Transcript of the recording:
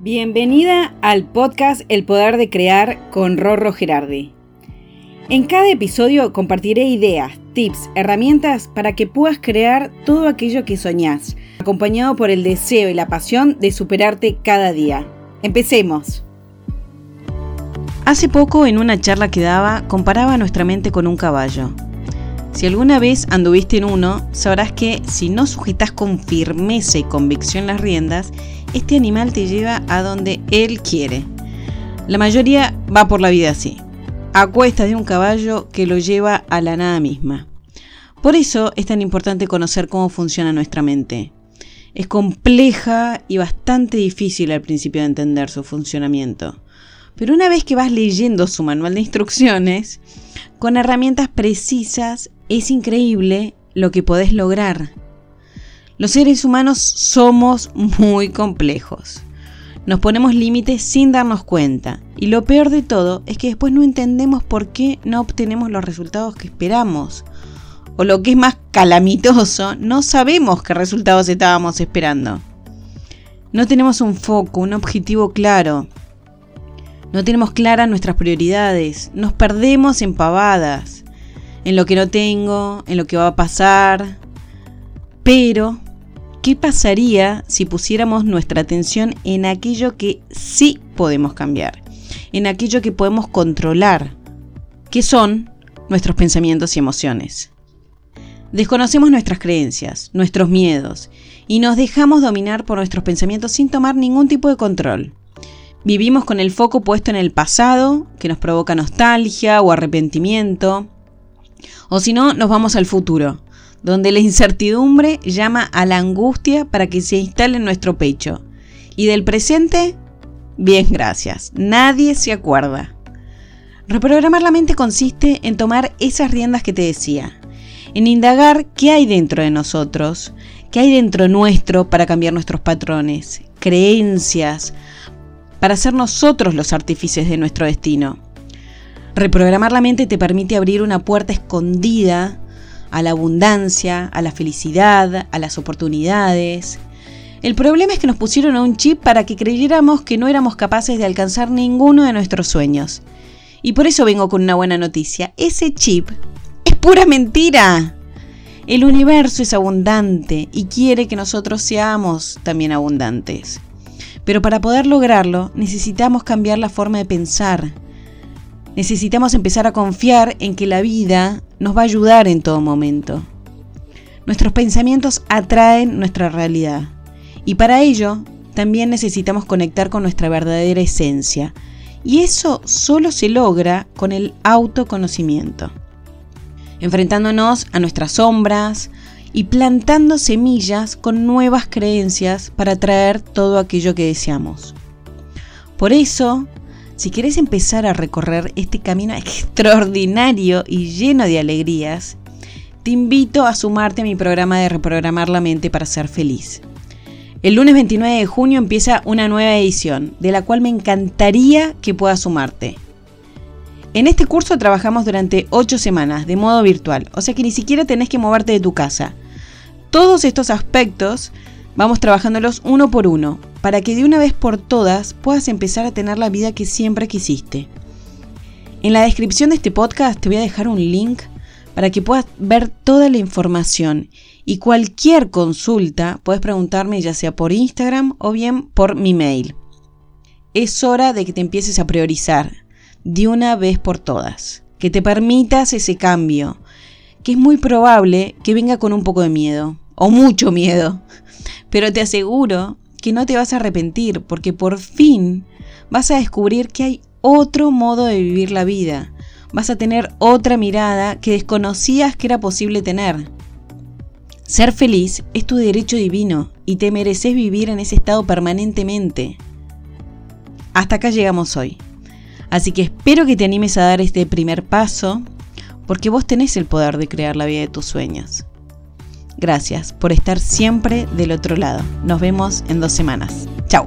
Bienvenida al podcast El Poder de Crear con Rorro Gerardi. En cada episodio compartiré ideas, tips, herramientas para que puedas crear todo aquello que soñás, acompañado por el deseo y la pasión de superarte cada día. Empecemos. Hace poco en una charla que daba comparaba nuestra mente con un caballo. Si alguna vez anduviste en uno, sabrás que si no sujetas con firmeza y convicción las riendas, este animal te lleva a donde él quiere. La mayoría va por la vida así, a cuesta de un caballo que lo lleva a la nada misma. Por eso es tan importante conocer cómo funciona nuestra mente. Es compleja y bastante difícil al principio de entender su funcionamiento. Pero una vez que vas leyendo su manual de instrucciones, con herramientas precisas, es increíble lo que podés lograr. Los seres humanos somos muy complejos. Nos ponemos límites sin darnos cuenta. Y lo peor de todo es que después no entendemos por qué no obtenemos los resultados que esperamos. O lo que es más calamitoso, no sabemos qué resultados estábamos esperando. No tenemos un foco, un objetivo claro. No tenemos claras nuestras prioridades. Nos perdemos en pavadas. En lo que no tengo, en lo que va a pasar. Pero ¿Qué pasaría si pusiéramos nuestra atención en aquello que sí podemos cambiar? En aquello que podemos controlar, que son nuestros pensamientos y emociones. Desconocemos nuestras creencias, nuestros miedos, y nos dejamos dominar por nuestros pensamientos sin tomar ningún tipo de control. Vivimos con el foco puesto en el pasado, que nos provoca nostalgia o arrepentimiento, o si no, nos vamos al futuro, donde la incertidumbre llama a la angustia para que se instale en nuestro pecho. Y del presente, bien gracias, nadie se acuerda. Reprogramar la mente consiste en tomar esas riendas que te decía, en indagar qué hay dentro de nosotros, qué hay dentro nuestro para cambiar nuestros patrones, creencias, para ser nosotros los artífices de nuestro destino. Reprogramar la mente te permite abrir una puerta escondida a la abundancia, a la felicidad, a las oportunidades. El problema es que nos pusieron a un chip para que creyéramos que no éramos capaces de alcanzar ninguno de nuestros sueños. Y por eso vengo con una buena noticia. Ese chip es pura mentira. El universo es abundante y quiere que nosotros seamos también abundantes. Pero para poder lograrlo necesitamos cambiar la forma de pensar. Necesitamos empezar a confiar en que la vida nos va a ayudar en todo momento. Nuestros pensamientos atraen nuestra realidad y para ello también necesitamos conectar con nuestra verdadera esencia y eso solo se logra con el autoconocimiento, enfrentándonos a nuestras sombras y plantando semillas con nuevas creencias para atraer todo aquello que deseamos. Por eso si quieres empezar a recorrer este camino extraordinario y lleno de alegrías, te invito a sumarte a mi programa de reprogramar la mente para ser feliz. El lunes 29 de junio empieza una nueva edición, de la cual me encantaría que puedas sumarte. En este curso trabajamos durante 8 semanas de modo virtual, o sea que ni siquiera tenés que moverte de tu casa. Todos estos aspectos vamos trabajándolos uno por uno, para que de una vez por todas puedas empezar a tener la vida que siempre quisiste. En la descripción de este podcast te voy a dejar un link para que puedas ver toda la información y cualquier consulta puedes preguntarme ya sea por Instagram o bien por mi mail. Es hora de que te empieces a priorizar de una vez por todas, que te permitas ese cambio, que es muy probable que venga con un poco de miedo, o mucho miedo, pero te aseguro que no te vas a arrepentir porque por fin vas a descubrir que hay otro modo de vivir la vida. Vas a tener otra mirada que desconocías que era posible tener. Ser feliz es tu derecho divino y te mereces vivir en ese estado permanentemente. Hasta acá llegamos hoy. Así que espero que te animes a dar este primer paso porque vos tenés el poder de crear la vida de tus sueños. Gracias por estar siempre del otro lado. Nos vemos en dos semanas. Chao.